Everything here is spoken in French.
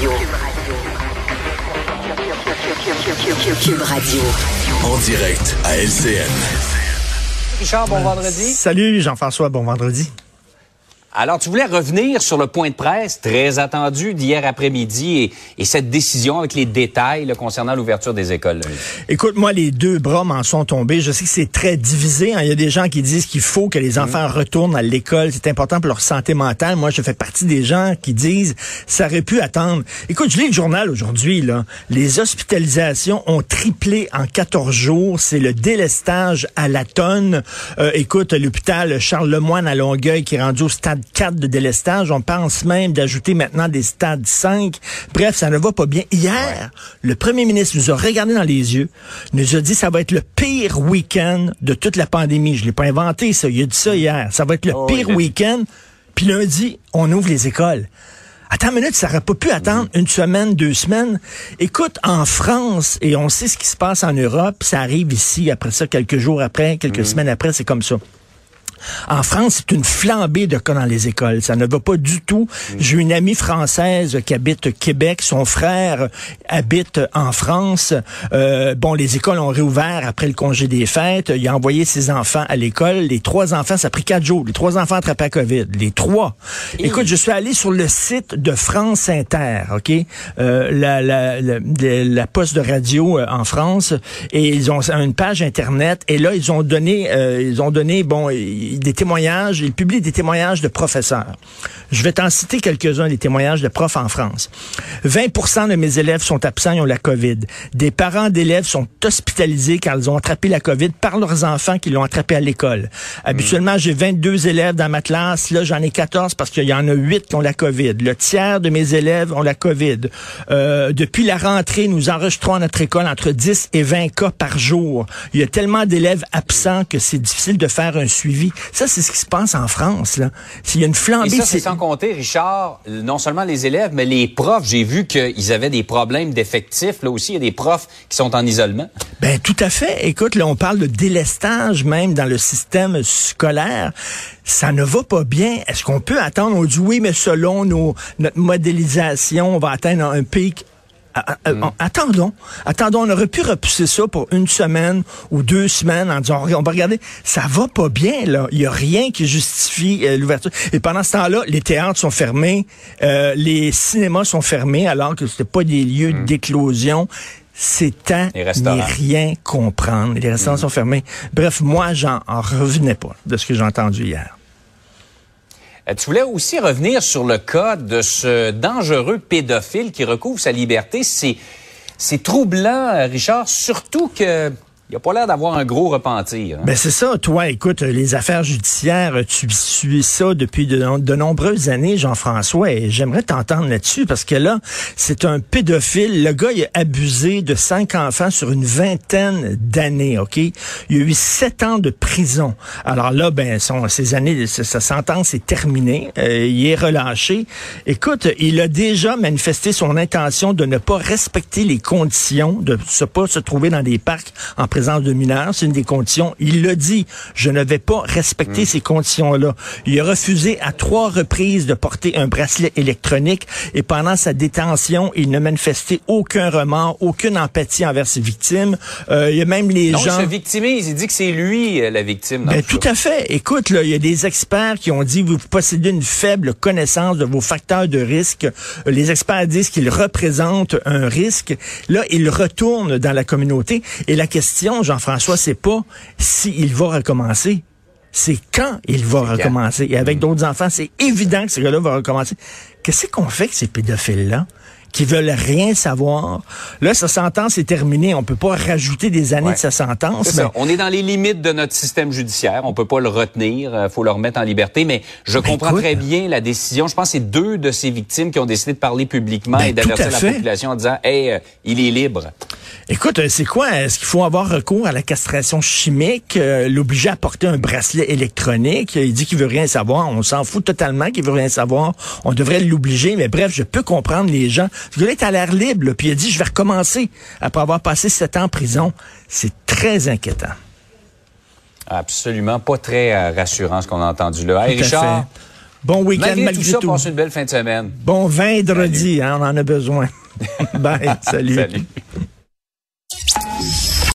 Radio. Cube Radio. En direct à LCN. Richard, bon vendredi. Salut Jean-François, bon vendredi. Alors, tu voulais revenir sur le point de presse très attendu d'hier après-midi et, et, cette décision avec les détails là, concernant l'ouverture des écoles. Écoute, moi, les deux bras m'en sont tombés. Je sais que c'est très divisé. Hein. Il y a des gens qui disent qu'il faut que les mhm. enfants retournent à l'école. C'est important pour leur santé mentale. Moi, je fais partie des gens qui disent ça aurait pu attendre. Écoute, je lis le journal aujourd'hui. Là. Les hospitalisations ont triplé en 14 jours. C'est le délestage à la tonne. Euh, écoute, l'hôpital Charles Lemoine à Longueuil qui est rendu au stade 4 de délestage. On pense même d'ajouter maintenant des stades 5. Bref, ça ne va pas bien. Hier, le premier ministre nous a regardé dans les yeux, nous a dit ça va être le pire week-end de toute la pandémie. Je l'ai pas inventé, ça. Il a dit ça hier. Ça va être le oh, pire week-end. Puis lundi, on ouvre les écoles. Attends une minute, ça n'aurait pas pu attendre une semaine, deux semaines. Écoute, en France, et on sait ce qui se passe en Europe, ça arrive ici, après ça, quelques jours après, quelques mm. semaines après, c'est comme ça. En France, c'est une flambée de cas dans les écoles. Ça ne va pas du tout. Mm. J'ai une amie française qui habite Québec. Son frère habite en France. Euh, bon, les écoles ont réouvert après le congé des fêtes. Il a envoyé ses enfants à l'école. Les trois enfants, ça a pris quatre jours. Les trois enfants attrapés à COVID. Les trois. Écoute, je suis allé sur le site de France Inter, OK? Euh, la, la, la, la, poste de radio euh, en France. Et ils ont une page Internet. Et là, ils ont donné, euh, ils ont donné, bon, des témoignages, il publie des témoignages de professeurs. Je vais t'en citer quelques-uns des témoignages de profs en France. 20% de mes élèves sont absents, ils ont la COVID. Des parents d'élèves sont hospitalisés car ils ont attrapé la COVID par leurs enfants qui l'ont attrapé à l'école. Habituellement, j'ai 22 élèves dans ma classe. Là, j'en ai 14 parce qu'il y en a 8 qui ont la COVID. Le tiers de mes élèves ont la COVID. Euh, depuis la rentrée, nous enregistrons à notre école entre 10 et 20 cas par jour. Il y a tellement d'élèves absents que c'est difficile de faire un suivi. Ça, c'est ce qui se passe en France. Là. S'il y a une flambée... Et ça, c'est sans compter, Richard, non seulement les élèves, mais les profs. J'ai vu qu'ils avaient des problèmes d'effectifs. Là aussi, il y a des profs qui sont en isolement. Ben tout à fait. Écoute, là, on parle de délestage même dans le système scolaire. Ça ne va pas bien. Est-ce qu'on peut attendre? On dit oui, mais selon nos, notre modélisation, on va atteindre un pic ah, ah, ah, mm. Attendons, attendons, on aurait pu repousser ça pour une semaine ou deux semaines en disant, on va regarder, ça va pas bien, là. Il y a rien qui justifie euh, l'ouverture. Et pendant ce temps-là, les théâtres sont fermés, euh, les cinémas sont fermés, alors que c'était pas des lieux mm. d'éclosion. C'est à n'y rien comprendre. Les restaurants mm. sont fermés. Bref, moi, j'en revenais pas de ce que j'ai entendu hier. Euh, tu voulais aussi revenir sur le cas de ce dangereux pédophile qui recouvre sa liberté. C'est troublant, Richard, surtout que il a pas l'air d'avoir un gros repentir. Hein. Ben c'est ça, toi, écoute, les affaires judiciaires, tu suis ça depuis de, nombreuses années, Jean-François, et j'aimerais t'entendre là-dessus parce que là, c'est un pédophile. Le gars, il a abusé de cinq enfants sur une vingtaine d'années, OK? Il a eu sept ans de prison. Alors là, ben, son, ses années, sa sentence est terminée. Euh, il est relâché. Écoute, il a déjà manifesté son intention de ne pas respecter les conditions, de ne pas se trouver dans des parcs en présence de mineurs, c'est une des conditions. Il l'a dit, je ne vais pas respecter hmm. ces conditions-là. Il a refusé à trois reprises de porter un bracelet électronique et pendant sa détention, il ne manifestait aucun remords, aucune empathie envers ses victimes. Euh, il y a même les gens... Il se victimise, il dit que c'est lui euh, la victime. Ben, tout à fait. Écoute, là, il y a des experts qui ont dit, vous possédez une faible connaissance de vos facteurs de risque. Les experts disent qu'ils représentent un risque. Là, il retourne dans la communauté et la question Jean-François, c'est pas s'il va recommencer. C'est quand il va recommencer. Et avec mm. d'autres enfants, c'est évident que ce gars-là va recommencer. Qu'est-ce qu'on fait avec ces pédophiles-là? Qui veulent rien savoir. Là, sa sentence est terminée. On peut pas rajouter des années de sa sentence. Mais... On est dans les limites de notre système judiciaire. On peut pas le retenir. Il euh, faut le remettre en liberté. Mais je ben, comprends très bien la décision. Je pense que c'est deux de ces victimes qui ont décidé de parler publiquement ben, et d'avertir la population en disant, hey, euh, il est libre. Écoute, euh, c'est quoi? Est-ce qu'il faut avoir recours à la castration chimique, l'obliger à porter un bracelet électronique? Il dit qu'il veut rien savoir. On s'en fout totalement qu'il veut rien savoir. On devrait l'obliger. Mais bref, je peux comprendre les gens ce gars-là est à l'air libre, puis il a dit, je vais recommencer après avoir passé sept ans en prison. C'est très inquiétant. Absolument pas très euh, rassurant ce qu'on a entendu là. Hey, Richard, Bon week-end Malgré, malgré, tout ça, tout. passe une belle fin de semaine. Bon vendredi, hein, on en a besoin. Bye, salut. Salut.